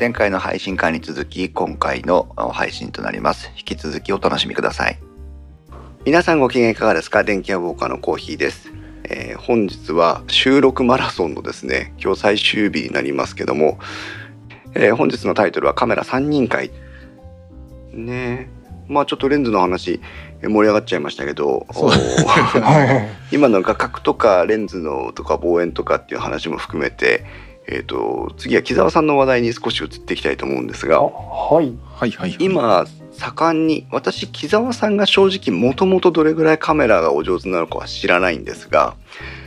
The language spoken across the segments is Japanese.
前回の配信会に続き今回の配信となります。引き続きお楽しみください。皆さんご機嫌いかがですか？電気屋ウォーカーのコーヒーです、えー本日は収録マラソンのですね今日最終日になりますけども、えー本日のタイトルはカメラ3人会。ねえ。まあちょっとレンズの話えー盛り上がっちゃいましたけど今の画角とかレンズのとか望遠とかっていう話も含めて、えー、と次は木澤さんの話題に少し移っていきたいと思うんですあがはい。はいはい。今盛んに私木澤さんが正直もともとどれぐらいカメラがお上手なのかは知らないんですが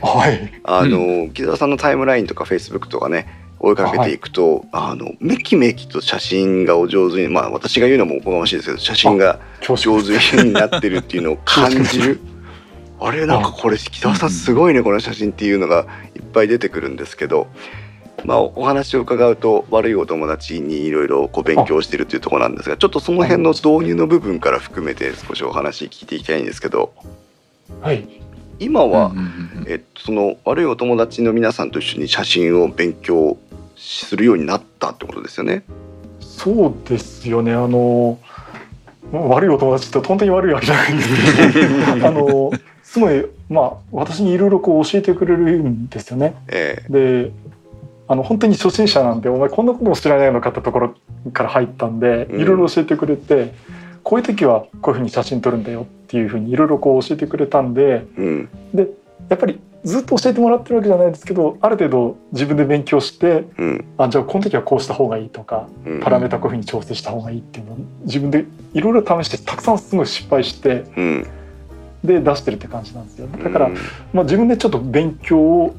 はい。あの、木澤さんのタイムラインとかフェイスブックとかね追いかけていくと、あのめきめきと写真がお上手にまあ私が言うのもおこがましいですけど写真が上手になってるっていうのを感じる。あれなんかこれ北川さんすごいねこの写真っていうのがいっぱい出てくるんですけどまあお話を伺うと悪いお友達にいろいろこう勉強してるっていうところなんですがちょっとその辺の導入の部分から含めて少しお話聞いていきたいんですけど。はい。今は、うんうんうんえっと、その悪いお友達の皆さんと一緒に写真を勉強するようになったってことですよね？そうですよね。あの悪いお友達って本当に悪いわけじゃないんですけど あのすごいまあ私にいろいろこう教えてくれるんですよね。え。であの本当に初心者なんでお前こんなことも知らないのかってところから入ったんでうん。いろいろ教えてくれて、こういう時はこういうふうに写真撮るんだよっていうふうにいろいろこう教えてくれたんでえうん。でやっぱりずっと教えてもらってるわけじゃないですけどある程度自分で勉強してうん。あじゃあこの時はこうした方がいいとかうん。パラメータこういうふうに調整した方がいいっていうのを自分でいろいろ試してたくさんすごい失敗してうん。で出してるって感じなんですよだから、うん。まあ、自分でちょっと勉強を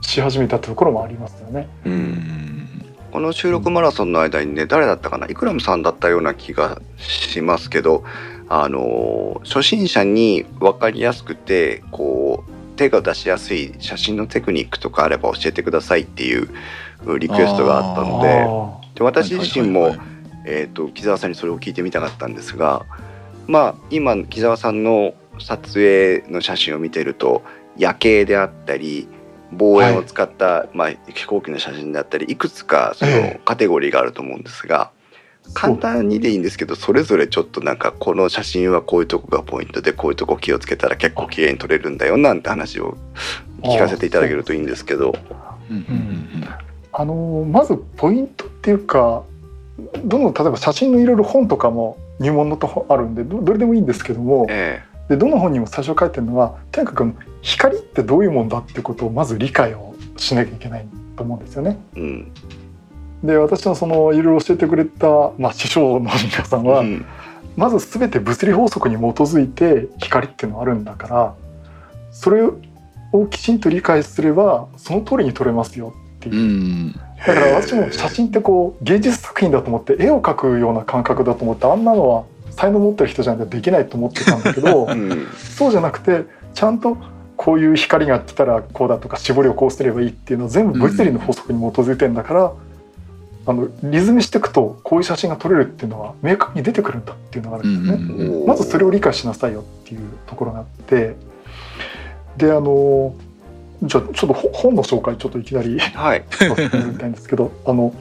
し始めたところもありますよね。うん。この収録マラソンの間にね誰だったかな？イクラムさんだったような気がしますけどあの初心者に分かりやすくてこう手が出しやすい写真のテクニックとかあれば教えてくださいっていうリクエストがあったのであで私自身も、はいはいはいえー、と木澤さんにそれを聞いてみたかったんですがまあ今木澤さんの撮影の写真を見てると夜景であったり望遠を使った、まあ、飛行機の写真であったりいくつかそのええ。カテゴリーがあると思うんですが、簡単にでいいんですけどそれぞれちょっとなんかこの写真はこういうとこがポイントでこういうとこ気をつけたら結構綺麗に撮れるんだよなんて話を聞かせていただけるといいんですけど。あのまずポイントっていうかどの例えば写真のいろいろ本とかも入門のとあるんでどどれでもいいんですけどもえでどの本にも最初書いてるのはとにかく光ってどういうもんだってことをまず理解をしなきゃいけないと思うんですよね。えうんで私のそのいろいろ教えてくれた、まあ、師匠の皆さんは、うんまず全て物理法則に基づいて光っていうのはあるんだからそれをきちんと理解すればその通りに撮れますよっていうう。んだから私も写真ってこう芸術作品だと思って絵を描くような感覚だと思ってあんなのは才能持ってる人じゃなできないと思ってたんだけどうんそうじゃなくてちゃんとこういう光が来たらこうだとか絞りをこうすればいいっていうのは全部物理の法則に基づいてんだから、あのリズムしていくとこういう写真が撮れるっていうのは明確に出てくるんだっていうのがあるんですよね。うんうんまずそれを理解しなさいよっていうところがあってであのじゃあちょっとほ本の紹介ちょっといきなりはいさせていたいんですけどあの、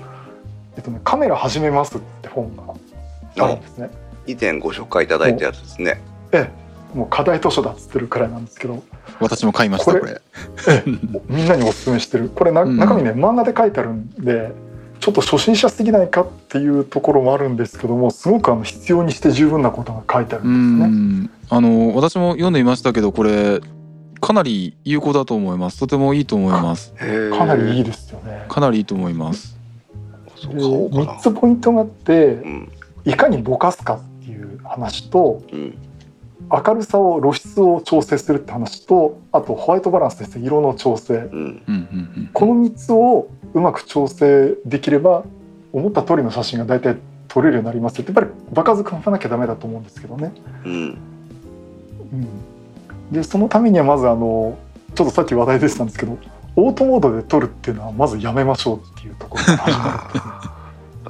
えっとね「カメラ始めます」って本があるんですね。以前ご紹介いただいたやつですね。ええもう課題図書だっつってるくらいなんですけど私も買いましたこれこれ。ええみんなにおすすめしてるこれなうん中身ね漫画で書いてあるんでちょっと初心者すぎないかっていうところもあるんですけどもすごくあの必要にして十分なことが書いてあるうんですね。んあの私も読んでいましたけどこれかなり有効だと思います。とてもいいと思います。かなりいいい。ですよね。かなりいいと思います。そうで買おうかな。3つポイントがあってうんいかにぼかすかいう話とうん明るさを露出を調整するって話とあとホワイトバランスですね色の調整うん。この3つをうまく調整できれば思った通りの写真が大体撮れるようになりますよってやっぱり場数組まなきゃダメだと思うんですけどね。うんうん、でそのためにはまずあのちょっとさっき話題でしたんですけどオートモードで撮るっていうのはまずやめましょうっていうところから始まるんですね。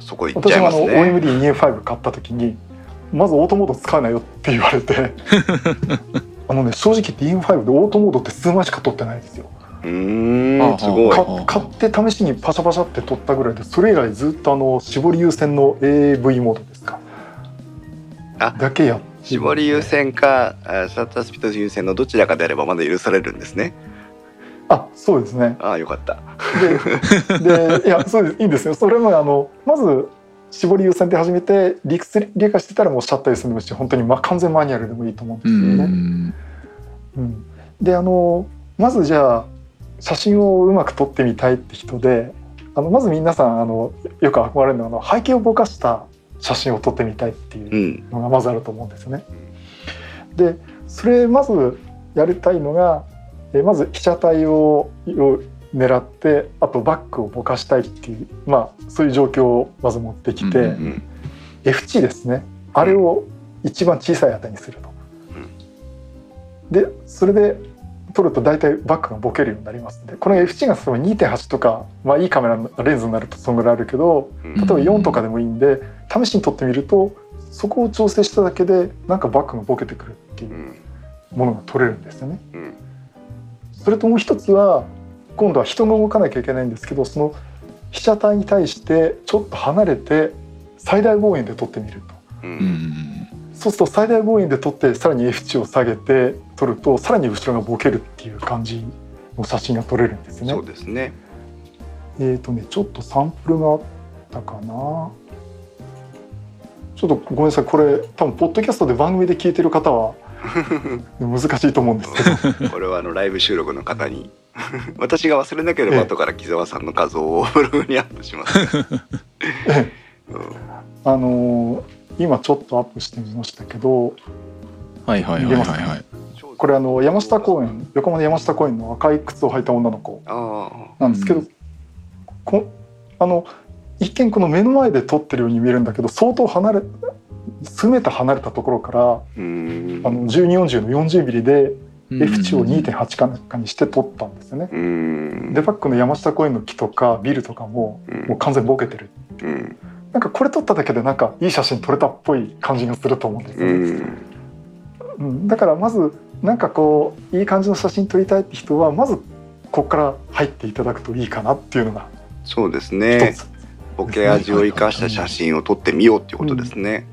そこ行っちゃい私もあのますね。OMD2A5 買った時にまずオートモード使うなよって言われて。あのね正直言って E5 でオートモードって数枚しか撮ってないんですよ。うんすごい。か買って試しにパシャパシャって撮ったぐらいでそれ以来ずっとあの絞り優先の AV モードですか。あだけやって。絞り優先かあシャッタースピード優先のどちらかであればまだ許されるんですね。あそうですね。ああよかった。ででいやそうです。いいんですよ。それもあのまず絞り優先で始めて理屈理解してたらもうシャッター優先でもし本当に、ま、完全マニュアルでもいいと思うんでうすよね。んうんであのまずじゃあ写真をうまく撮ってみたいって人であのまず皆さんあのよく憧れるのはあの背景をぼかした写真を撮ってみたいっていううんのがまずあると思うんですよね。でそれまずやりたいのがえまず被写体をを狙ってあとバックをぼかしたいっていうまあそういう状況をまず持ってきて、うんうん F 値ですね。あれを一番小さい値にすると。でそれで撮ると大体バックがボケるようになりますんでこの F 値が例えば2.8とか、まあ、いいカメラのレンズになるとそのぐらいあるけどうん。例えば4とかでもいいんで試しに撮ってみるとそこを調整しただけでなんかバックがボケてくるっていううん。ものが撮れるんですよね。うん。それともう一つは今度は人が動かなきゃいけないんですけどその被写体に対してちょっと離れて最大望遠で撮ってみると。ううんんそうすると最大望遠で撮ってさらに F 値を下げて撮るとさらに後ろがボケるっていう感じの写真が撮れるんですねそう。ですねえっ、とねちょっとサンプルがあったかな。ちょっとごめんなさいこれ多分ポッドキャストで番組で聞いてる方は 難しいと思うんですけど これはあのライブ収録の方に 私が忘れなければ後から木澤さんの画像をブログにアップします、ええうんあのー今ちょっとアップしてみましたけどはいはいはいはいはい。これあの山下公園横浜の山下公園の赤い靴を履いた女の子あなんですけど、うこあの一見この目の前で撮ってるように見えるんだけど相当離れ数メーター離れたところからあの1240の40ミリでうん F 値を2.8かかにして撮ったんですよね。うん。でバックの山下公園の木とかビルとかもうん。もう完全にボケてる。うん。なんかこれ撮っただけでなんかいい写真撮れたっぽい感じがすると思うんですうよね。ん。うん、だからまずなんかこういい感じの写真撮りたいって人はまずここから入っていただくといいかなっていうのがそうです一ねつ。ボケ味を生かした写真を撮ってみようっていうことですね、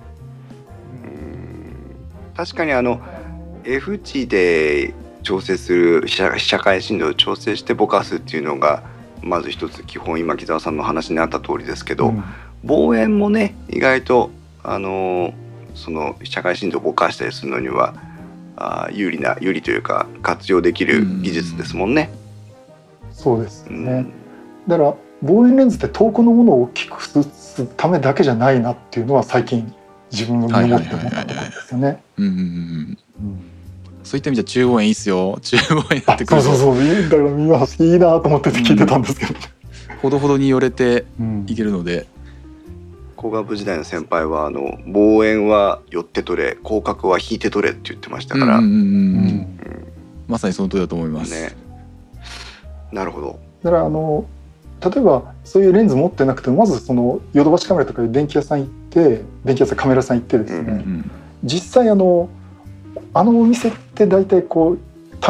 うん。確かにあの F 値で調整する被写被写界深度を調整してぼかすっていうのがまず一つ基本今木澤さんの話にあった通りですけど、うん望遠もね意外とあのーその被写界深度をぼかしたりするのにはあー有利な有利というか活用できる技術ですもんね。そうですうんね。だから望遠レンズって遠くのものを大きく映すためだけじゃないなっていうのは最近自分が身をもって思ったところですよね。うんうんうんうんそういった意味じゃ中央円いいっすよ。中央円になあってくる。とそうそうそう。いいだから見ます。いいなと思ってて聞いてたんですけど。ほどほどに寄れてうん。いけるので。工学部時代の先輩はあの望遠は寄って取れ広角は引いて取れって言ってましたから、うんうんうんうん。うん。まさにその通りだと思います、ね。なるほど。だからあの例えばそういうレンズ持ってなくてもまずそのヨドバシカメラとかで電気屋さん行って電気屋さんカメラさん行ってですね、うんうん。実際あのあのお店って大体こう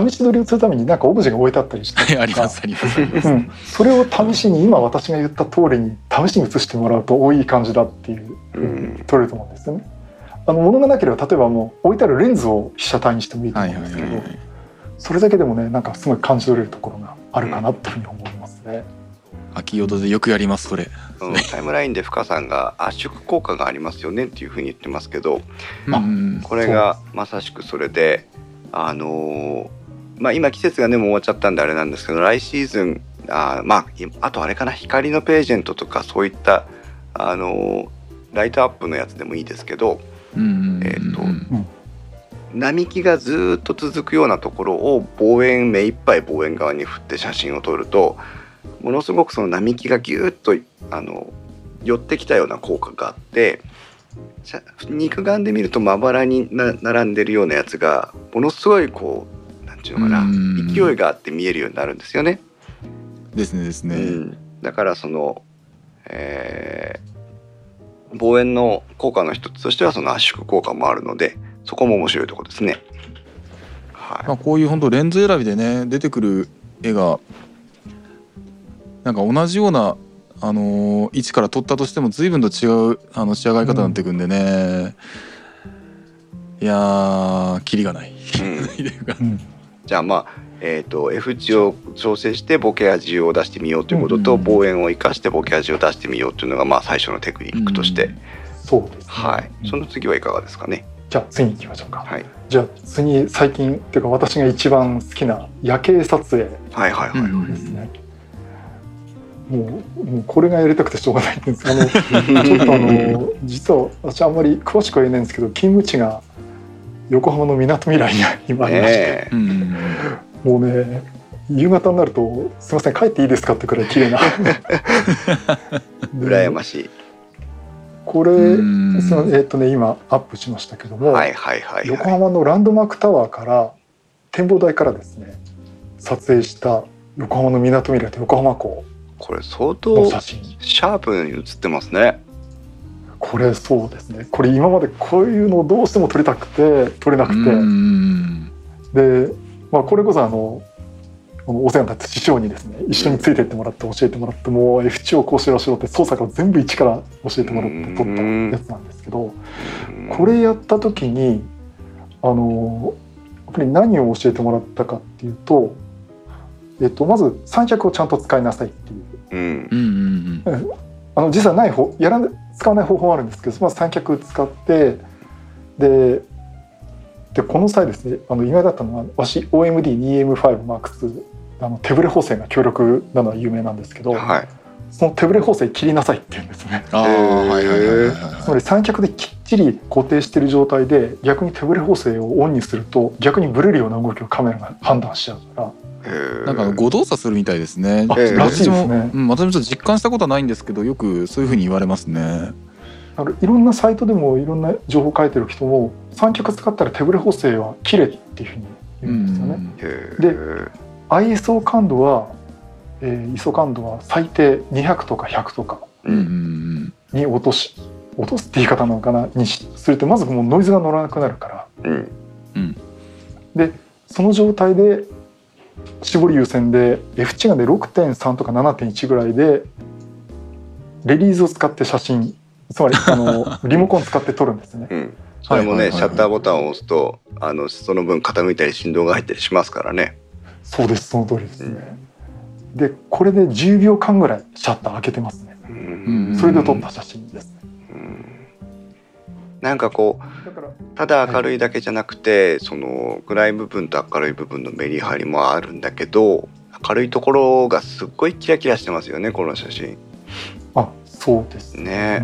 試し撮りをするためになんかオブジェが置いてあったりして。は いありますありますあります、うん、それを試しに今私が言った通りに試しに写してもらうとおいい感じだっていうふうに撮れると思うんですよね。あの物がなければ例えばもう置いてあるレンズを被写体にしてもいいとは思うんですけど、いはいはいはい。それだけでもねなんかすごい感じ取れるところがあるかなっていうふうに思いますね。秋音でよくやりますそれ。そのタイムラインで深さんが圧縮効果がありますよねっていうふうに言ってますけどあうん。これがまさしくそれであのーまあ今季節がねもう終わっちゃったんであれなんですけど来シーズンあーまあいあとあれかな光のページェントとかそういったあのーライトアップのやつでもいいですけどうんうんうんうん。えーと並木がずーっと続くようなところを望遠目いっぱい望遠側に振って写真を撮るとものすごくその並木がギューッとあの寄ってきたような効果があって写肉眼で見るとまばらにな並んでるようなやつがものすごいこうなんていうのかなうん勢いがあって見えるようになるんですよね。ですねですね、うん、だからその、えー望遠の効果の一つとしてはその圧縮効果もあるのでそこも面白いところですね。はいまあ、こういう本当レンズ選びでね出てくる絵がなんか同じようなあの位置から撮ったとしても随分と違うあの仕上がり方になっていくんでね、いやーキリがない。じゃあまあえー、と F 値を調整してボケ味を出してみようということと、うん。望遠を生かしてボケ味を出してみようというのがまあ最初のテクニックとして、そうですね、はい、うん。その次はいかがですかね？じゃあ次行きましょうか、はい、じゃあ次最近っていうか私が一番好きな夜景撮影はいはいはい、うんですね、もうもうこれがやりたくてしょうがないんですけどあの ちょっとあの実は私あんまり詳しくは言えないんですけど勤務地が横浜のみなとみらいに今ありまして、ねえうんうんもうね夕方になると「すいません帰っていいですか?」ってくらい綺麗な羨ましい。これ、うんそのえっ、とね今アップしましたけども、はいはいはい横はい。浜のランドマークタワーから展望台からですね撮影した横浜のみなとみらいと横浜港これ相の当シャープに写ってますね。これそうですね。これ今までこういうのをどうしても撮りたくて撮れなくて、うんで、まあ、これこそあのお世話になった師匠にですね一緒についてってもらって教えてもらってもう F 値をこうしろしろって操作が全部一から教えてもらって撮ったやつなんですけどこれやった時にあのやっぱり何を教えてもらったかっていうと、えっと、まず三脚をちゃんと使いなさいっていう。うん。うんうんあの実際ない方やらな使わない方法はあるんですけどまず三脚使ってででこの際ですねあの意外だったのはわし OMD2M5M2 あの手ブレ補正が強力なのは有名なんですけど、はい。その手ブレ補正切りなさいって言うんですね。ああはいはいはいはいつまり三脚できっちり固定している状態で逆に手ブレ補正をオンにすると逆にブレるような動きをカメラが判断しちゃうからなんかあの誤動作するみたいですね。私も、ですね。うん、私もちょっと実感したことはないんですけど、よくそういうふうに言われますね。あのいろんなサイトでもいろんな情報書いてる人も三脚使ったら手ブレ補正は切れっていうふうに言うんですよね。へでー ISO 感度は、えー ISO 感度は最低200とか100とかに落とし落とすって言い方なのかなにしするとまずもうノイズが乗らなくなるからうんでその状態で絞り優先で F 値がで6.3とか7.1ぐらいでレリーズを使って写真つまりあの リモコン使って撮るんですね。うん。それもね、シャッターボタンを押すとあのその分傾いたり振動が入ったりしますからね。そうですその通りですね。でこれで10秒間ぐらいシャッター開けてますね。うんそれで撮った写真です。うんなんかこうただ明るいだけじゃなくて、その暗い部分と明るい部分のメリハリもあるんだけど明るいところがすっごいキラキラしてますよねこの写真。あそうですね。ね。う、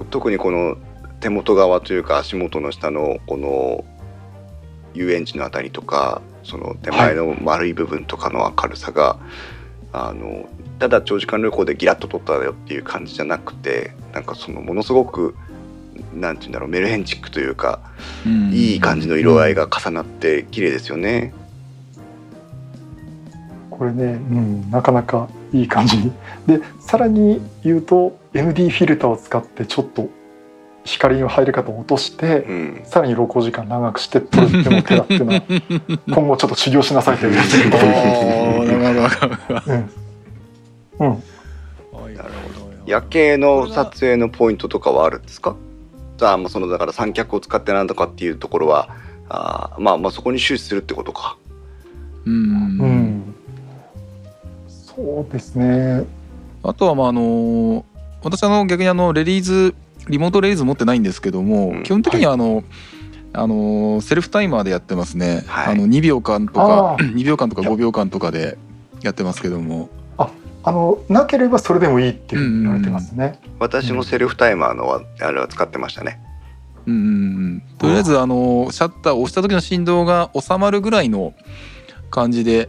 ん。特にこの手元側というか足元の下のこの遊園地のあたりとかその手前の丸い部分とかの明るさが、あのただ長時間旅行でギラッと撮ったよっていう感じじゃなくてなんかそのものすごくなんて言うんだろうメルヘンチックというかうん。いい感じの色合いが重なって綺麗ですよね。これね、うん、なかなかいい感じ。にでさらに言うと ND フィルターを使ってちょっと光の入り方を落としてうん、さらに露光時間長くして撮るっていうの手だっていうのは今後ちょっと修行しなさいというやつ。ど。夜景の撮影のポイントとかはあるんですか？ああまあそのだから三脚を使ってなんとかっていうところはあーまあまあそこに終始するってことか。うん。うん、そうですね。あとはまああの私あの逆にあのレリーズリモートレリーズ持ってないんですけども、うん。基本的にはあの、あのセルフタイマーでやってますね、はい。あの2秒間とかあ2秒間とか5秒間とかでやってますけどもあのなければそれでもいいっていうふうに言われてますね。私もセルフタイマーのはあれは使ってましたね。うんうんうん。とりあえずあのシャッターを押した時の振動が収まるぐらいの感じで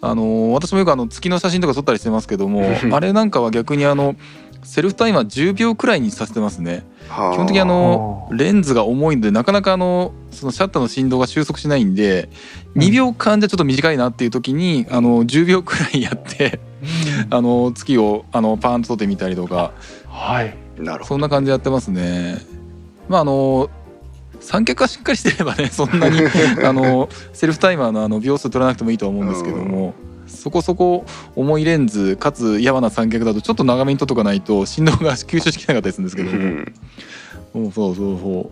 あの私もよくあの月の写真とか撮ったりしてますけども あれなんかは逆にあのセルフタイマー10秒くらいにさせてますね。はあ。基本的にあのレンズが重いのでなかなかあのそのシャッターの振動が収束しないんでうん2秒間じゃちょっと短いなっていう時にあの10秒くらいやってあの月をあのパーンと撮ってみたりとか。はい。なるほそんな感じでやってますね。まああの三脚がしっかりしてればね そんなに あのセルフタイマーのあの秒数取らなくてもいいとは思うんですけども、そこそこ重いレンズかつやわな三脚だとちょっと長めに撮っとかないと振動が吸収しきれなかったりするんですけどうも、んそうそうそ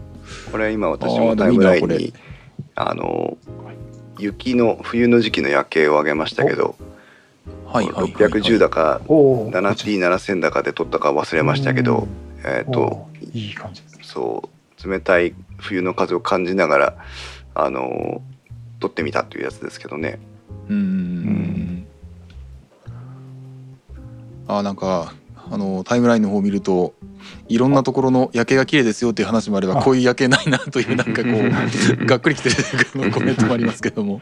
う。これ今私もタイムラインにあの雪の冬の時期の夜景を上げましたけどはいはいはい、はい、610だかおお 7T7000 だかで撮ったか忘れましたけど、えっ、ー。いい感じそう冷たい冬の風を感じながらあの撮ってみたっていうやつですけどね。うんうんうん。あなんかあのタイムラインの方を見るといろんなところの夜景が綺麗ですよっていう話もあればあ。こういう夜景ないなというなんかこう がっくりきてるコメントもありますけども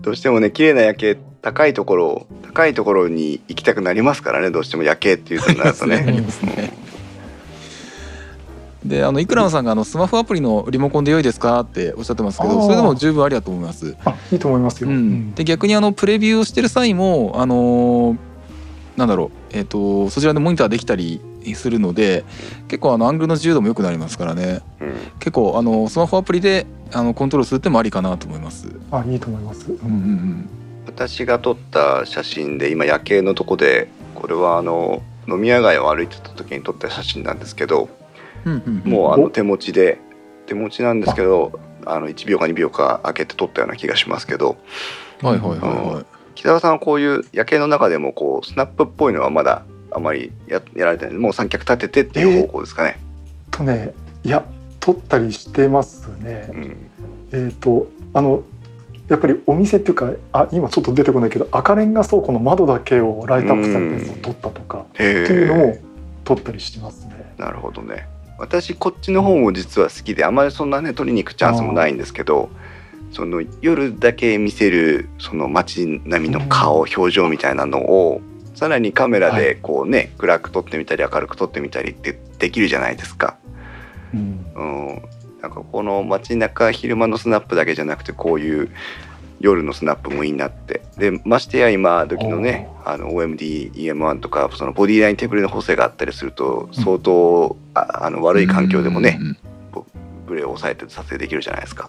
どうしてもね綺麗な夜景高いところ高いところに行きたくなりますからねどうしても夜景っていうとなるとありね。ますね。であのイクラムさんがあのスマホアプリのリモコンで良いですかっておっしゃってますけどそれでも十分ありだと思います。あいいと思いますよ、うん、で逆にあのプレビューをしてる際もあのーなんだろう、えー、とそちらでモニターできたりするので結構あのアングルの自由度も良くなりますからね。うん。結構あのスマホアプリであのコントロールするってもありかなと思います。あいいと思います、うんうんうん。私が撮った写真で今夜景のとこでこれはあの飲み屋街を歩いてた時に撮った写真なんですけどうんうんもうあの手持ちで手持ちなんですけどあの1秒か2秒か空けて撮ったような気がしますけど。はいはいはいはい。北川さんはこういう夜景の中でもこうスナップっぽいのはまだあまりややられてないもう三脚立ててっていう方向ですかね。とねいや撮ったりしてますねうんえっ、とあのやっぱりお店っていうかあ今ちょっと出てこないけど赤レンガ倉庫の窓だけをライトアップされたやつを撮ったとかへっていうのもえ撮ったりしてますね。なるほどね。私こっちの方も実は好きであまりそんなね撮りに行くチャンスもないんですけどその夜だけ見せるその街並みの顔、表情みたいなのをさらにカメラでこうね、暗く撮ってみたり明るく撮ってみたりってできるじゃないですか。うんうん、なんかこの街中昼間のスナップだけじゃなくてこういう夜のスナップもいいなってでましてや今時のねあの OMDEM1 とかそのボディライン手ぶれの補正があったりすると相当、ああの悪い環境でもねうんうんうんブレを抑えて撮影できるじゃないですか。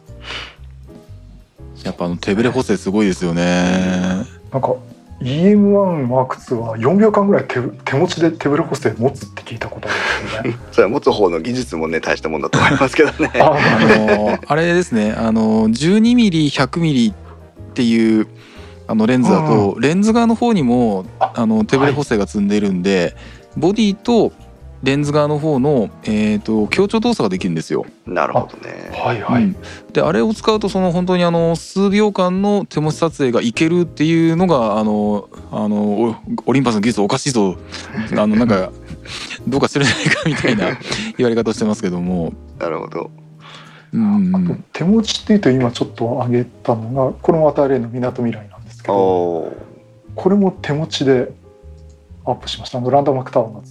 やっぱあの手ブレ補正すごいですよね。なんか EM1 マーク2は4秒間ぐらい手手持ちで手ぶれ補正持つって聞いたことあるんですよね。それは持つ方の技術もね大したもんだと思いますけどね。ああの あれですねあの 12mm100mm っていうあのレンズだとレンズ側の方にもああの手ブレ補正が積んでいるんで、ボディとレンズ側の方の、えー、と強調動作ができるんですよ。なるほどね。はいはい。うんであれを使うとその本当にあの数秒間の手持ち撮影がいけるっていうのがあのあのオオリンパスの技術おかしいぞあの なんかどうかしてるんじゃないかみたいな言われ方をしてますけども。なるほど。うんあと手持ちっていうと今ちょっと上げたのがこれもまた例のみなとみらいなんですけどこれも手持ちでアップしましたあのランダムマークタワーが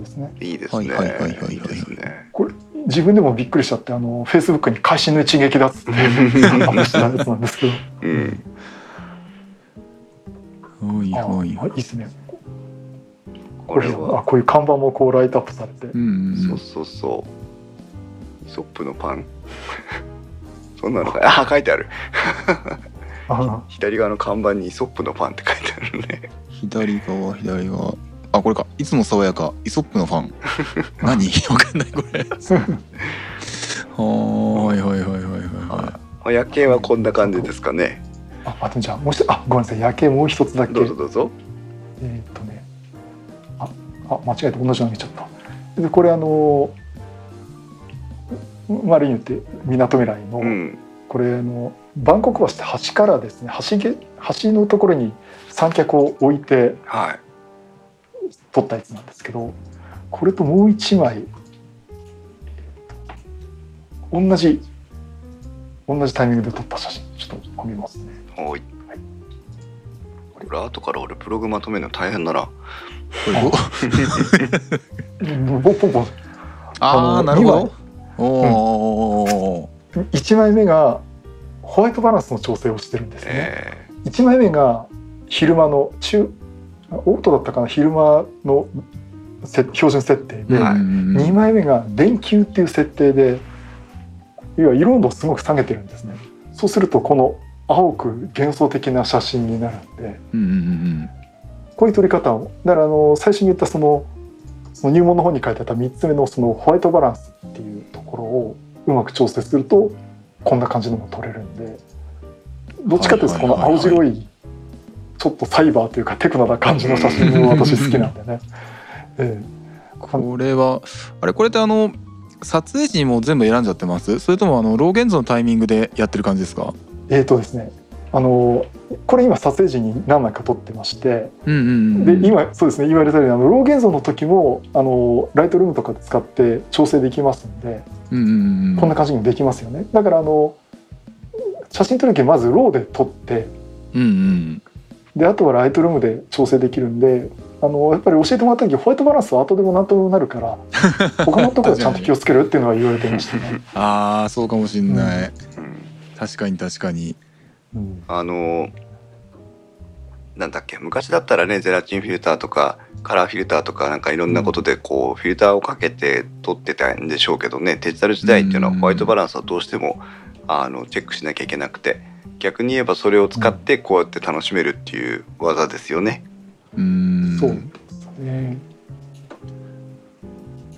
ですねいいですね。はいはいはいはいはいいいですね。これ自分でもびっくりしちゃってあのフェイスブックに会心の一撃だっつってアップしたやつなんですけどうん。はいあはいいいですねこれあは。こういう看板もこうライトアップされてうんうんそうそうそう。イソップのパン。そんなのかあ書いてある。あ左側の看板にイソップのパンって書いてあるね。左側左側あこれか。いつも爽やか。イソップのファン。何？わかんないこれ。はいはいはいはいはい夜景はこんな感じですかね。ああとじゃあもう一つあごめんなさい。夜景もう一つだけ。どうぞどうぞ。えーっとね。ああ間違えて同じの見ちゃった。でこれあの丸い言ってみなとみらいの、うん。これあのバンコク橋って橋からですね橋げ橋のところに三脚を置いてはい。撮ったやつなんですけどこれともう一枚同じ同じタイミングで撮った写真ちょっと見ますね。おい。これ後から俺ブログまとめるの大変だな。ボンボンボンあ あなるほど。おお1枚目がホワイトバランスの調整をしてるんですね、え1枚目が昼間の中オートだったかな昼間のせ標準設定で、はい2枚目が電球っていう設定で要要は色度すごく下げてるんですね。そうするとこの青く幻想的な写真になるんで。うんうんうんこういう撮り方をだからあの最初に言ったそのその入門の方に書いてあった3つ目のそのホワイトバランスっていうところをうまく調整するとこんな感じのも撮れるんで。どっちかというとこの青白いちょっとサイバーというかテクノな感じの写真も私好きなんでね。ええ。これはあれこれってあの撮影時にもう全部選んじゃってます？それともあの RAW現像のタイミングでやってる感じですか？えーとですね。あのこれ今撮影時に何枚か撮ってまして。うんうんうんで今そうですね。言われたようにあの RAW現像の時もあのライトルームとかで使って調整できますんで。うんうんうんこんな感じにもできますよね。だからあの写真撮る時まずローで撮って。うんうんであとはライトルームで調整できるんであのやっぱり教えてもらった時ホワイトバランスは後でも何ともなるから 他のところでちゃんと気をつけるっていうのは言われてましたね。ああそうかもしんない、うん。確かに確かに。うん。あのなんだっけ昔だったらねゼラチンフィルターとかカラーフィルターとかなんかいろんなことでこうフィルターをかけて撮ってたんでしょうけどねデジタル時代っていうのはうん。ホワイトバランスはどうしてもあのチェックしなきゃいけなくて逆に言えばそれを使ってこうやって楽しめるっていう技ですよね。うーん。そう。ですね。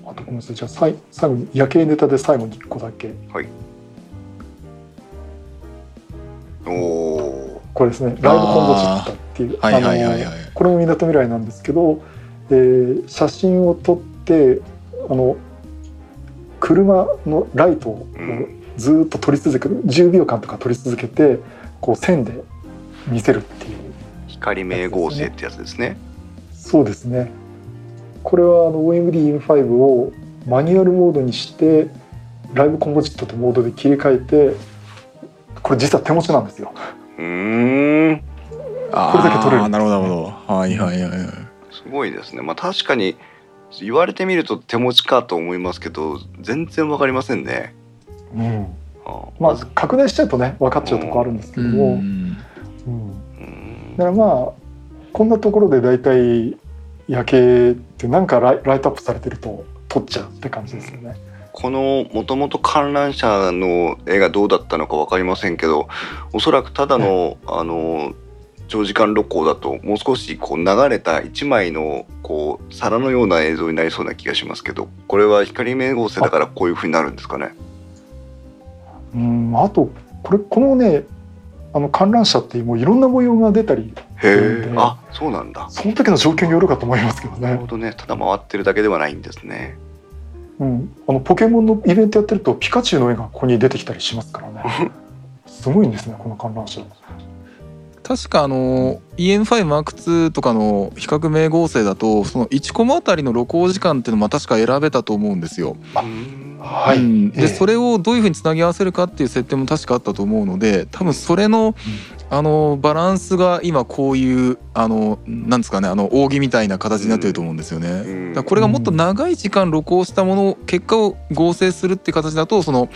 あとごめんなさい。じゃあ最後に夜景ネタで最後に1個だけ。おおこれですね。ライブコンボジットっていうはいはいはいこれもみなとみらいなんですけど、えー写真を撮ってあの車のライトをうんずーっと撮り続ける10秒間とか撮り続けてこう線で見せるっていう。光明合成ってやつですね。そうですね。これはあの OMD-M5 をマニュアルモードにしてライブコンポジットというモードで切り替えてこれ実は手持ちなんですよ。うーん。これだけ撮れるなるほどなるほど。はいはいはいはい。すごいですね。まあ確かに言われてみると手持ちかと思いますけど全然わかりませんね。うん。あまあ拡大しちゃうとね分かっちゃうとこあるんですけども、うん。だからまあこんなところで大体夜景ってなんかライライトアップされてると撮っちゃうって感じですよね。このもともと観覧車の絵がどうだったのか分かりませんけどおそらくただの,、あの長時間録音だともう少しこう流れた一枚のこう皿のような映像になりそうな気がしますけどこれは光明合成だからこういう風になるんですかね？うんあとこれこのねあの観覧車ってもういろんな模様が出たりへあそうなんだ。その時の状況によるかと思いますけどねなるほ。どねただ回ってるだけではないんですね。うん、あのポケモンのイベントやってるとピカチュウの絵がここに出てきたりしますからね。すごいんですねこの観覧車。確かあの EM5M2 とかの比較名合成だとその1コマあたりの録音時間っていうのも確か選べたと思うんですよ。うんはい。うんでええそれをどういうふうにつなぎ合わせるかっていう設定も確かあったと思うので多分それのあのバランスが今こういうあのなんですかねあの扇みたいな形になってると思うんですよね。うんだからこれがもっと長い時間録音したものを結果を合成するって形だとその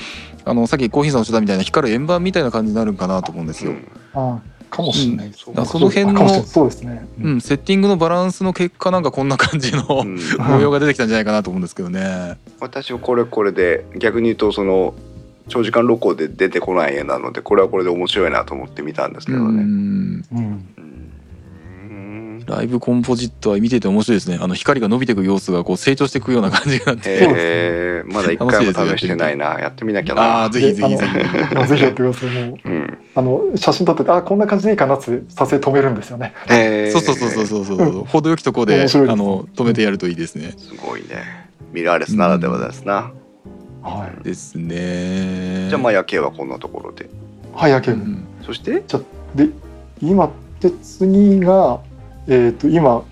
あのさっきコーヒーさんおっしゃったみたいな光る円盤みたいな感じになるんかなと思うんですよ。あかもしれないです。うんその辺のそうですね。うん、セッティングのバランスの結果なんかこんな感じのうん 模様が出てきたんじゃないかなと思うんですけどね。私はこれこれで逆に言うとその長時間録音で出てこない絵なのでこれはこれで面白いなと思って見たんですけどね。うんうん。うんライブコンポジットは見てて面白いですね。あの光が伸びていく様子がこう成長していくような感じになって。そうでへえまだ一回も試してないなやってみなきゃな。ああーぜひぜひぜひ。ぜひやってください。もううん、あの写真撮っててあこんな感じでいいかなって撮影止めるんですよね。へーそうそうそうそうそうそう。程よきとこであ面白いですの止めてやるといいですね。すごいねミラーレスならではですな。はい。ですね。じゃあまあ夜景はこんなところで。はい夜景。うんそしてで今で次がえっ、と今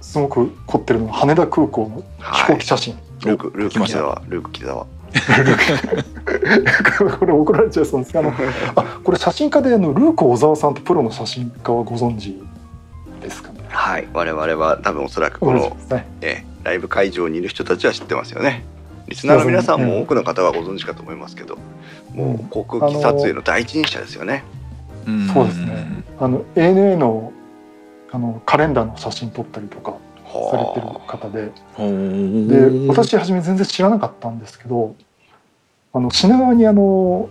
すごく凝ってるのが羽田空港の飛行機写真。ルークルー来ましたク木沢ルーク木沢。これ怒られちゃいそうですけどあのあこれ写真家であのルーク小沢さんってプロの写真家はご存知ですかね？はい我々は多分おそらくこのね。えーライブ会場にいる人たちは知ってますよね。リスナーの皆さんも多くの方はご存知かと思いますけど、もう航空機撮影の第一人者ですよね。んそうですね。あの ANA のあのカレンダーの写真撮ったりとかされてるは方で、で私初め全然知らなかったんですけど、あの品川にあの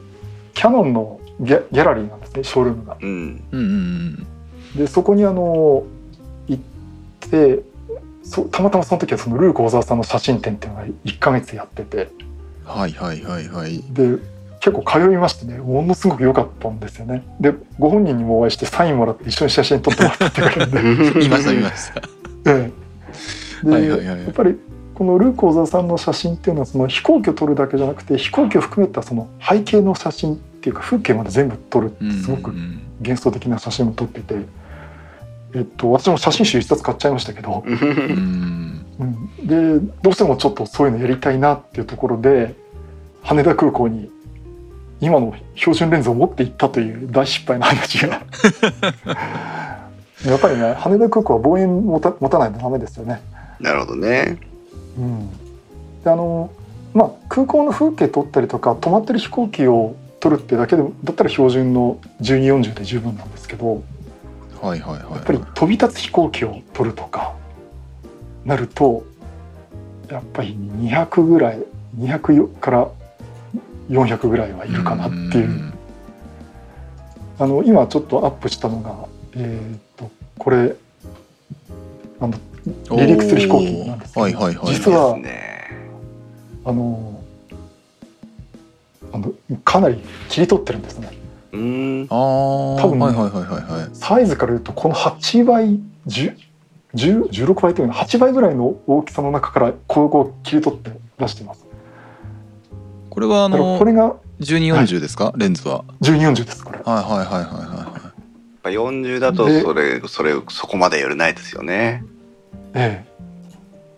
キャノンのギャギャラリーなんですねショールームが。でそこにあの行ってそたまたまその時はそのルーク小沢さんの写真展っていうのが1ヶ月やってて。はいはいはいはい。で結構通いましてねものすごく良かったんですよね。でご本人にもお会いしてサインもらって一緒に写真撮ってもらってくるんで。見ました見ましたええ。で、はいはいはいやっぱりこのルーク小沢さんの写真っていうのはその飛行機を撮るだけじゃなくて飛行機を含めたその背景の写真っていうか風景まで全部撮るうんすごくうん幻想的な写真を撮ってて、えっと、私も写真集一冊買っちゃいましたけど、うん。うん、でどうしてもちょっとそういうのやりたいなっていうところで羽田空港に今の標準レンズを持って行ったという大失敗の話が やっぱりね羽田空港は望遠持た持たないとダメですよね。なるほどね。うん、であのまあ空港の風景撮ったりとか止まってる飛行機を撮るってだけでだったら標準の1240で十分なんですけどはいはいはいやっぱり飛び立つ飛行機を撮るとかなるとやっぱり200ぐらい200から400ぐらいはいるかなっていう。あの今ちょっとアップしたのがえーっとこれあの離陸する飛行機なんですけどはいはいはい。実はね。あのあのかなり切り取ってるんですね。うー。ん。多分ねはいはいはいはいはい。サイズから言うとこの8倍10 10 16倍というのは8倍ぐらいの大きさの中からここを切り取って出していますこれはあのこれが1240ですか？レンズは。1240ですこれ。はいはいはいはいはいぱ40だとでそれそれそこまでよりないですよね。え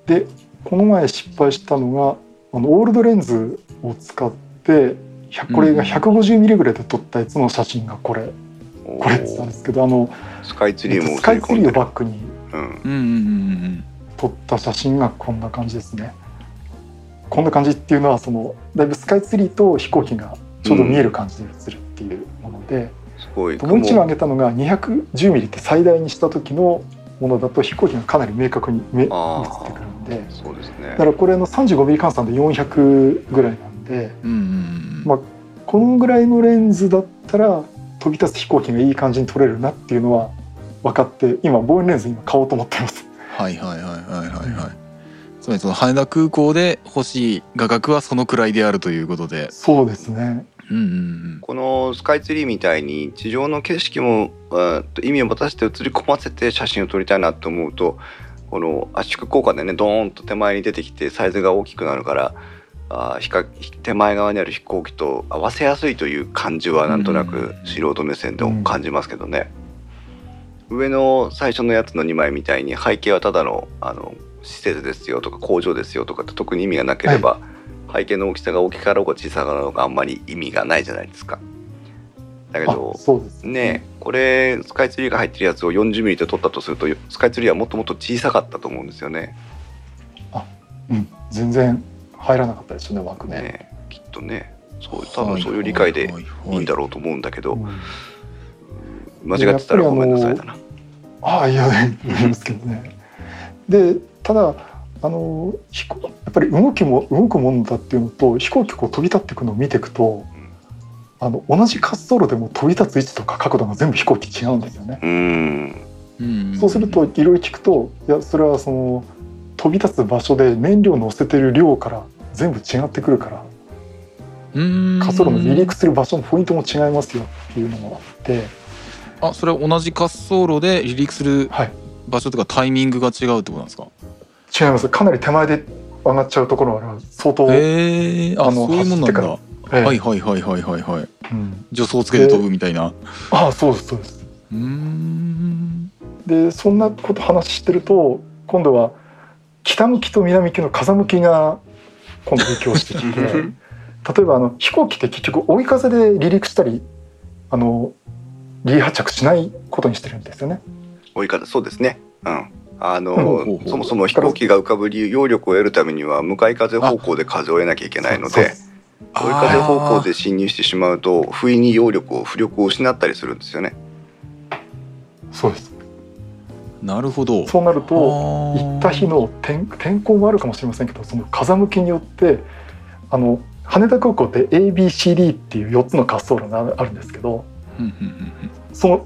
え。でこの前失敗したのがあのオールドレンズを使って100これが 150mm ぐらいで撮ったやつの写真がこれ。おこれってたんですけどあのスカイツリーもスカイツリーを。バックにうん。うんうんうん。撮った写真がこんな感じですね。こんな感じっていうのはそのだいぶスカイツリーと飛行機がちょうど見える感じで映るっていうもので、すごい。もう一番上げたのが210ミリって最大にした時のものだと飛行機がかなり明確に目映ってあくるんでそうですねだか。らこれの35ミリ換算で400ぐらいなんでうんうんうんまあこのぐらいのレンズだったら飛び立つ飛行機がいい感じに撮れるなっていうのは分かって今望遠レンズ今買おうと思ってます。はいはいはいはいはいはいつまりその羽田空港で欲しい画角はそのくらいであるということで。そうですね。うんうんこのスカイツリーみたいに地上の景色も意味を持たせて映り込ませて写真を撮りたいなと思うとこの圧縮効果でねドーンと手前に出てきてサイズが大きくなるからあーひか手前側にある飛行機と合わせやすいという感じはなんとなく素人目線でも感じますけどね、上の最初のやつの2枚みたいに背景はただのあの施設ですよとか工場ですよとかって特に意味がなければ、背景の大きさが大きかろうが小さかろうがあんまり意味がないじゃないですか。だけあどそうですねこれスカイツリーが入ってるやつを 40mm で撮ったとするとスカイツリーはもっともっと小さかったと思うんですよね。うん、全然入らなかったですよね枠ね。ねきっとねそう多分そういう理解でいいんだろうと思うんだけどうん間違ってたらごめんなさいだな。ああいやね いいんですけどね。でただあの飛行やっぱり動きも動くものだっていうのと飛行機こう飛び立っていくのを見ていくとあの同じ滑走路でも飛び立つ位置とか角度が全部飛行機違うんですよね。うーん。うん。そうするといろいろ聞くといやそれはその飛び立つ場所で燃料乗せてる量から全部違ってくるからうん。滑走路の離陸する場所のポイントも違いますよっていうのがあって、あそれは同じ滑走路で離陸するはい、場所とかタイミングが違うってことなんですか？違います。かなり手前で上がっちゃうところは相当、へえああのそういうもんなんだ。ええはいはいはいはいはいはい。うん。助走つけて飛ぶみたいな。ああそうですそうです。うーん。でそんなこと話してると今度は北向きと南向きの風向きが今度影響してきて例えばあの飛行機って結局追い風で離陸したりあの離発着しないことにしてるんですよね。追い方そうですね。うんあの、ほうほうほうそもそも飛行機が浮かぶ理由揚力を得るためには向かい風方向で風を得なきゃいけないので追い風方向で進入してしまうと不意に揚力を浮力を失ったりするんですよね。そうです。なるほど。そうなると行行った日の天天候もあるかもしれませんけどその風向きによってあの羽田空港って ABCD っていう4つの滑走路があるんですけどうんうんうん。その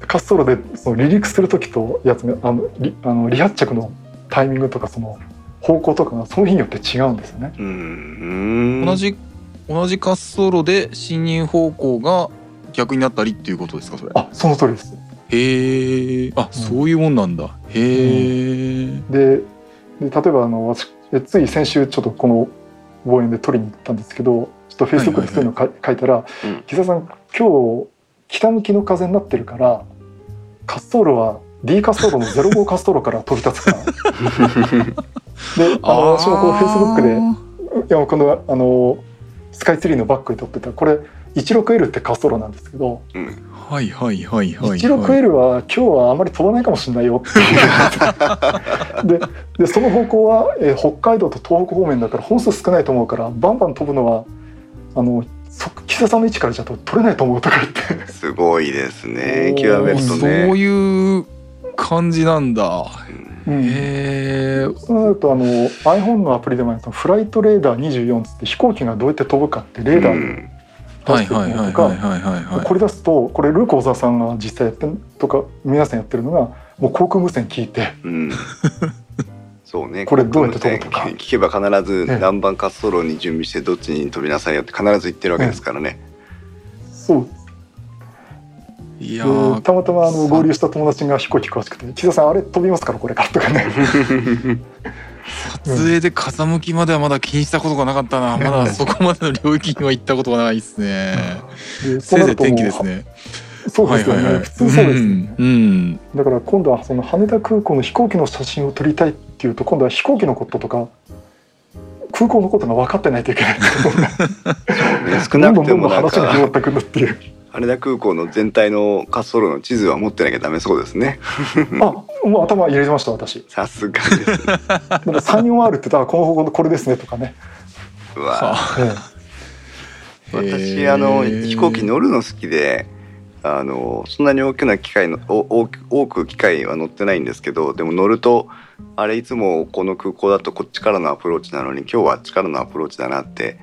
滑走路でその離陸する時とやつがあの離あの離発着のタイミングとかその方向とかがその日によって違うんですよね。ううん。ん同じ同じ滑走路で進入方向が逆になったりっていうことですかそれ。あその通りです。へえあ、そういうもんなんだ。へえ、でで例えばあの私えつい先週ちょっとこの望遠で取りに行ったんですけどちょっとフェイスブックでそういうのか書いたらうん「木澤さん今日北向きの風になってるから滑走路は D 滑走路の05滑走路から飛び立つから」であの私もこうフェイスブックでいやこのあのスカイツリーのバックに撮ってた。これ 16L って滑走路なんですけど、うん。はいはいはいはいはい。16L は今日はあまり飛ばないかもしれないよってででその方向は、えー北海道と東北方面だから本数少ないと思うからバンバン飛ぶのはあのそ岸田さんの位置からじゃと取れないと思うとか言って。すごいですね。極めるとそうねいう感じなんだ。うん。へえそうなるとあの iPhone のアプリでもあるそのフライトレーダー24つって飛行機がどうやって飛ぶかってレーダーに出してこれ出すとこれルーク小沢さんが実際やってるとか皆さんやってるのがもう航空無線聞いて。うん そうね。これどうやって飛ぶとか。聞けば必ず何番滑走路に準備してどっちに飛びなさいよって必ず言ってるわけですからね、そう。でいやー。たまたまあの合流した友達が飛行機詳しくて「岸田さんあれ飛びますからこれから」とかね。撮影で風向きまではまだ気にしたことがなかったな。まだそこまでの領域には行ったことがないですね。でせいぜい天気ですね。そうですよね、普通そうですよね、うん。うん。だから今度はその羽田空港の飛行機の写真を撮りたい。っていうと今度は飛行機のこととか空港のことが分かってないといけない。ね少どなんくてどんどんどんも話が広がってくるっていう。羽田空港の全体の滑走路の地図は持ってなきゃダメそうですね。あもう頭入れてました私。さすがです。ねだから 34R って言ったらこの方向のこれですねとかね、うわ。え私あの飛行機乗るの好きであのそんなに大きな機械のお多く機械は乗ってないんですけどでも乗るとあれいつもこの空港だとこっちからのアプローチなのに今日はあっちからのアプローチだなって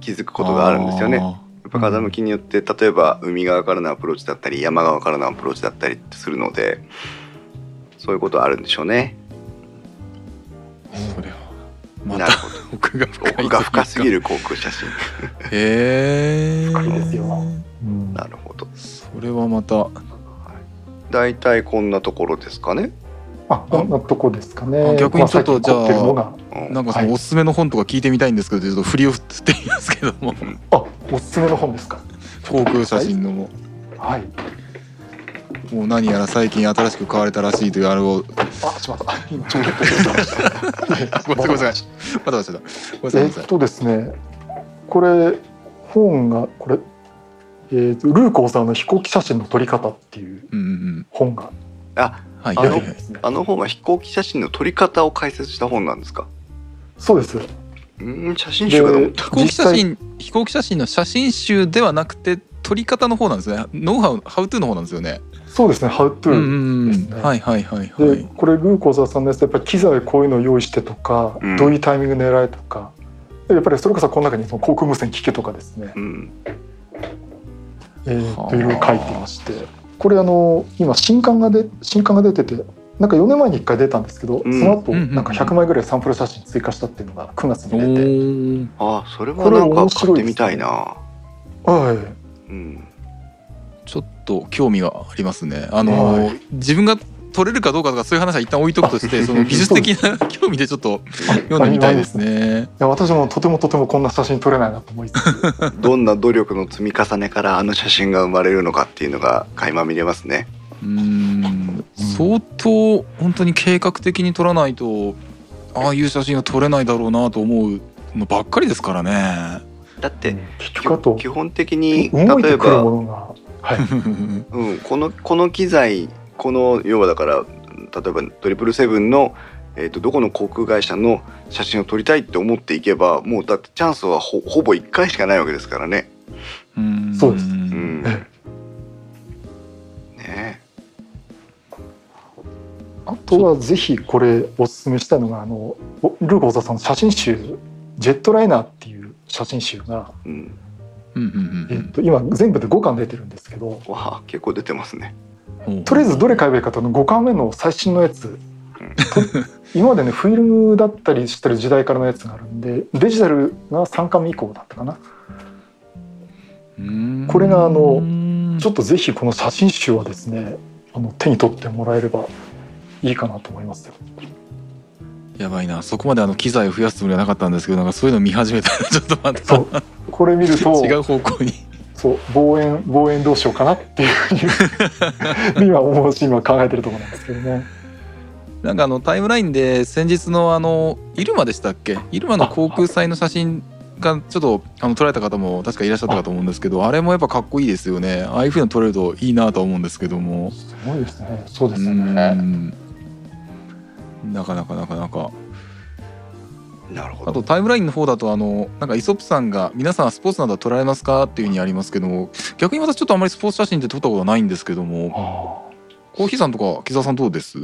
気づくことがあるんですよね。やっぱ風向きによって例えば海側からのアプローチだったり山側からのアプローチだったりってするのでそういうことあるんでしょうね。それはまたなるほど奥が深い奥が深すぎる航空写真。へえ深いですようんなるほど。それはまただいたいこんなところですかね。あこんなとこですかね。あ逆にちょっとまあ最近凝ってるのが。うんなんかそのおすすめの本とか聞いてみたいんですけどちょっと振りを振ってみますけども。あおすすめの本ですか。航空写真のも。はい。もう何やら最近新しく買われたらしいというあれを。あしまった今ちょ ごめんなさいまだまだごめんなさいごめんなさい。えっとですねこれ本がこれ、えーとルーコーさんの飛行機写真の撮り方っていううんうん。本が。あはい。あの出てるんですねあの本は飛行機写真の撮り方を解説した本なんですか？そうです。うん写真集かと思っでた飛行機写真飛行機写真の写真集ではなくて撮り方の方なんですね。ノウハウハウトゥーの方なんですよね。そうですね「How うん to うん。ですね。うんはいはいはい。はでいこれルーコーザーさんのやつやっぱり機材こういうのを用意してとか、うん。どういうタイミング狙えとかやっぱりそれこそこの中にその航空無線聞けとかですね、うんえーはあといろいろ書いていましてこれあの今新刊がで新刊が出ててなんか4年前に1回出たんですけど、うん。その後なんか100枚ぐらいサンプル写真追加したっていうのが9月おに出て、ーあそれはこれなんか買ってみたいな。はい。うん。ちょっと興味がありますね。あのはい。自分が撮れるかどうかとかそういう話は一旦置いとくとしてその技術的な興味でちょっと読んでみたいですね。いや私もとてもとてもこんな写真撮れないなと思いつつ。どんな努力の積み重ねからあの写真が生まれるのかっていうのが垣間見れますね。うーん。相当本当に計画的に撮らないとああいう写真は撮れないだろうなと思うのばっかりですからね。だって基本的に例えば、はい。うん、このこの機材この要はだから例えばトリプルセブンの、えー、とどこの航空会社の写真を撮りたいって思っていけばもうだってチャンスはほほぼ1回しかないわけですからね。うん。そうです。うん。えねあとはぜひこれおすすめしたいのがあのおルーゴーザさんの写真集「ジェットライナー」っていう写真集が、うん。うんうんえっと、今全部で5巻出てるんですけど。わあ結構出てますね。うんとりあえずどれ買えばいいかというと5巻目の最新のやつ。と 今までねフィルムだったりしてる時代からのやつがあるんでデジタルが3巻目以降だったかな。うん。これがあのうんちょっとぜひこの写真集はですねあの手に取ってもらえればいいかなと思いますよ。やばいな。そこまであの機材を増やすつもりはなかったんですけどなんかそういうの見始めたらちょっとまたそう。これ見ると 違う方向にそう望遠望遠どうしようかなっていうふうに 今思うし今考えてるところなんですけどね。なんかあのタイムラインで先日のあの入間でしたっけ？入間の航空祭の写真がちょっとあの撮られた方も確かいらっしゃったかと思うんですけどあれもやっぱかっこいいですよねああいうふうに撮れるといいなとは思うんですけどもすごいですね。そうですね。んなかなかなかなかなるほど。あとタイムラインの方だとあのなんかイソップさんが「皆さんスポーツなどは撮られますか?」っていうふうにありますけども逆に私ちょっとあんまりスポーツ写真って撮ったことはないんですけどもあコーヒーさんとか木澤さんどうです？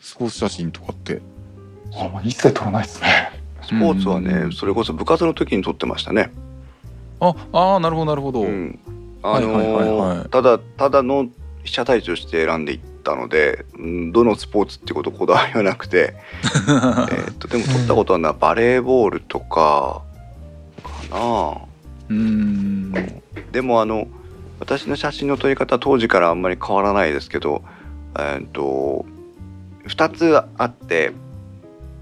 スポーツ写真とかって。ああまあ一切撮らないですね。スポーツはうんねそれこそ部活の時に撮ってましたね。ああーなるほどなるほど、うん。あのはいはいはいはい。ーただただの被写体として選んでいったので、うんどのスポーツってことこだわりはなくて えーっとでも撮ったことはなバレーボールとかかな。うん。でもあの私の写真の撮り方は当時からあんまり変わらないですけどえーっと2つあって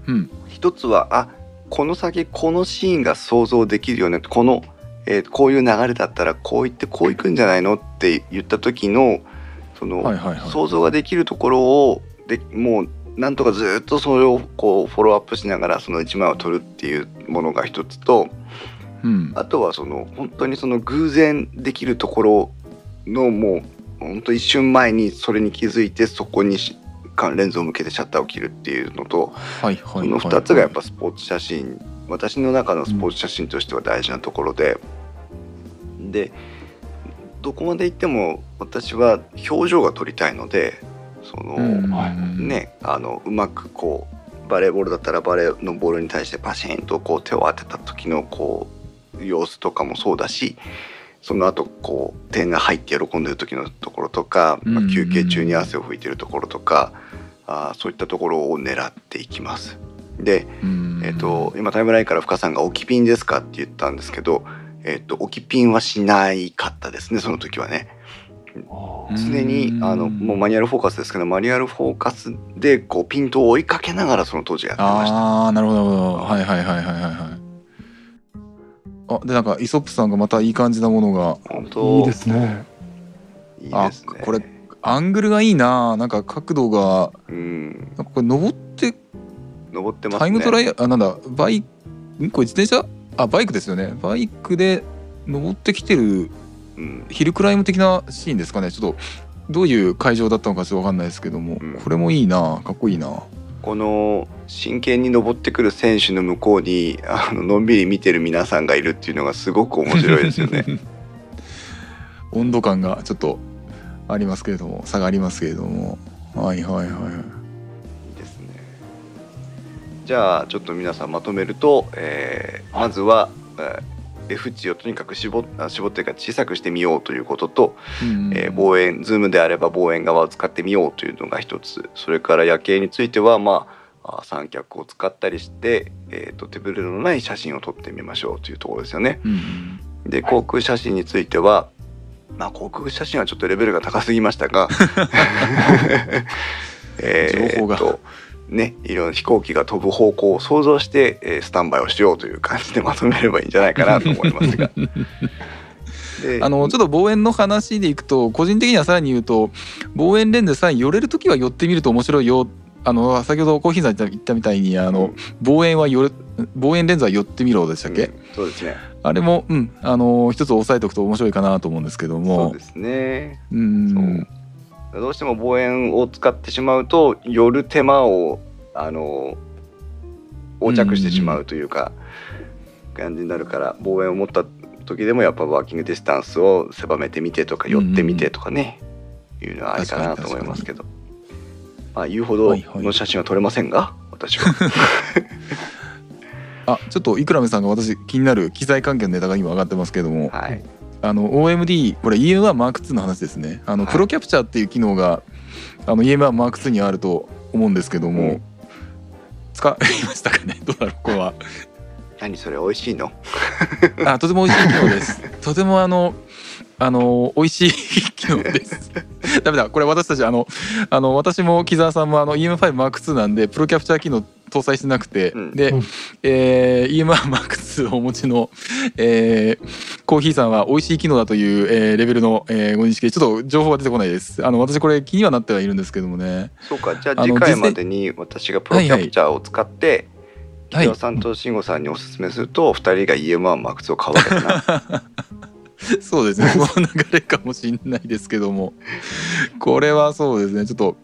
うん。一つはあこの先このシーンが想像できるよね。この、えーこういう流れだったらこう言ってこういくんじゃないのって言った時のその、はいはいはい。想像ができるところをでもうなんとかずっとそれをこうフォローアップしながらその1枚を撮るっていうものが一つとうん。あとはその本当にその偶然できるところのもう本当一瞬前にそれに気づいてそこにしレンズを向けてシャッターを切るっていうのとはいはいその2つがやっぱスポーツ写真私の中のスポーツ写真としては大事なところで、でどこまで行っても私は表情が撮りたいのでその、ねあのうまくこうバレーボールだったらバレーのボールに対してパシーンとこう手を当てた時のこう様子とかもそうだしその後こう点が入って喜んでる時のところとか、まあ、休憩中に汗を拭いてるところとか、あーそういったところを狙っていきます。で、えっと今タイムラインから深さんが「置きピンですか?」って言ったんですけど、えっと置きピンはしないかったですねその時はね。常にあのもうマニュアルフォーカスですけどマニュアルフォーカスでこうピントを追いかけながらその当時やってました。ああなるほどなるほど。はいはいはいはいはいはい。あでなんかイソップさんがまたいい感じなものが。本当。いいですね。いいですね。あこれアングルがいいな。なんか角度が。うん。なんかこれ登って登ってますね。タイムトライあなんだバイん？これ自転車？あバイクですよね。バイクで登ってきてるうんヒルクライム的なシーンですかね。ちょっとどういう会場だったのかちょっと分かんないですけども、うん。これもいいなかっこいいな。この真剣に登ってくる選手の向こうにあののんびり見てる皆さんがいるっていうのがすごく面白いですよね。温度感がちょっとありますけれども差がありますけれども。はいはいはいいい。じゃあちょっと皆さんまとめると、えーまずは、えー F 値をとにかく絞絞ってか小さくしてみようということと、うんえー望遠ズームであれば望遠側を使ってみようというのが一つ。それから夜景についてはまああ三脚を使ったりして、えー、と手ぶれのない写真を撮ってみましょうというところですよね。うんで航空写真については、まあ、航空写真はちょっとレベルが高すぎましたが。えー情報がねいろんな飛行機が飛ぶ方向を想像して、えースタンバイをしようという感じでまとめればいいんじゃないかなと思いますが。であのちょっと望遠の話でいくと個人的にはさらに言うと望遠レンズさえ寄れる時は寄ってみると面白いよ。あの先ほどコーヒーさん言ったみたいにあの、望遠は寄る望遠レンズは寄ってみろでしたっけ、うん。そうですね。あれもうん。あの一つ押さえておくと面白いかなと思うんですけどそうもですね。うんどうしても望遠を使ってしまうと寄る手間をあの横着してしまうというか、感じになるから望遠を持った時でもやっぱワーキングディスタンスを狭めてみてとか寄ってみてとかね、いうのはありかなと思いますけど。まあ言うほどの写真は撮れませんが、私は。あちょっとイクラメさんが私気になる機材関係のネタが今上がってますけども、はいあの OMD これ EM1M2 の話ですね。あの、はい。プロキャプチャーっていう機能があの EM1M2 にはあると思うんですけども、うん。使いましたかね？どうだろうここは。何それ美味しいの？あとても美味しい機能です。とてもあのあの美味しい機能です。ダメだ。これ私たちあのあの私も木澤さんもあの EM5M2 なんでプロキャプチャー機能搭載してなくて、うん。で、うんえー、EM1M2 をお持ちの、えーコーヒーさんは美味しい機能だという、えーレベルの、えーご認識でちょっと情報が出てこないです。あの私これ気にはなってはいるんですけどもね。そうか。じゃあ次回までに私がプロキャプチャーを使って、はい木澤さんと慎吾さんにおすすめすると、二人が EM1 マックスを買うわけだな そうですね。この流れかもしれないですけども。これはそうですね。ちょっと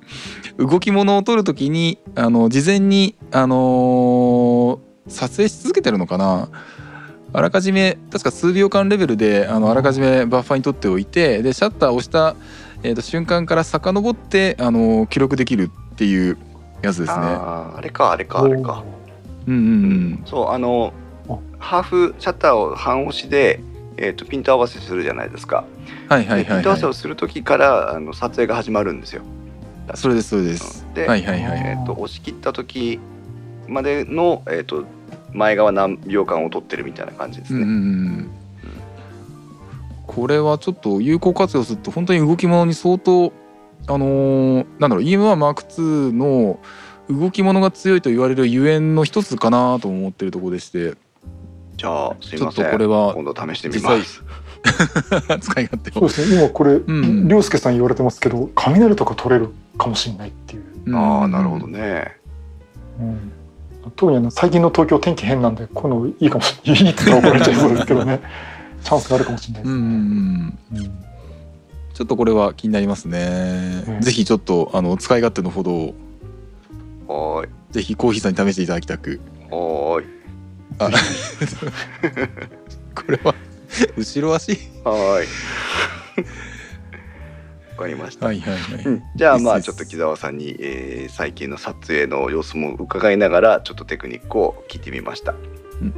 動き物を撮るときにあの事前にあのー撮影し続けてるのかな。あらかじめ確か数秒間レベルであのあらかじめバッファに取っておいてでシャッターを押した、えー、と瞬間から遡ってあの記録できるっていうやつですね。あーあれかあれかあれか、うんうんうん。そうあのあハーフシャッターを半押しで、えー、とピント合わせするじゃないですか、はいはいはい、でピント合わせはをする時からあの撮影が始まるんですよい。それですそれです。で、はいはいはい。えー、と押し切った時までの、えー、と前側何秒間を撮ってるみたいな感じですうんうんうね、んこれはちょっと有効活用すると本当に動き物に相当あのーなんだろう EM1M2 の動き物が強いと言われるゆえんの一つかなと思ってるところでしてじゃあすいません。ちょっとこれは今度試してみます。使い勝手を。そうですね。今これん。涼介さん言われてますけど雷とか取れるかもしれないっていう、うん。ああなるほど。ね。うん、特にあの最近の東京天気変なんでこのいいかもしれない。いいって怒られちゃいそうですけどね。チャンスがあるかもしれないですうんうんうん。ね、うん。ちょっとこれは気になりますね。うんぜひちょっとあの使い勝手のほどを。はーい。ぜひコーヒーさんに試していただきたく。はーいあ これは後ろ足？はーい。わかりました。はいはいはい。うん。じゃあまあちょっと木澤さんに、えー最近の撮影の様子も伺いながらちょっとテクニックを聞いてみました、うん。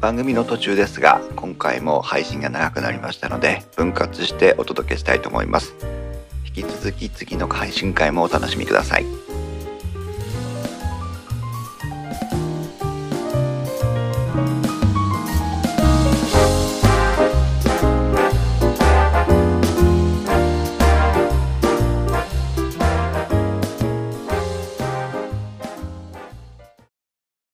番組の途中ですが今回も配信が長くなりましたので分割してお届けしたいと思います。引き続き次の配信会もお楽しみください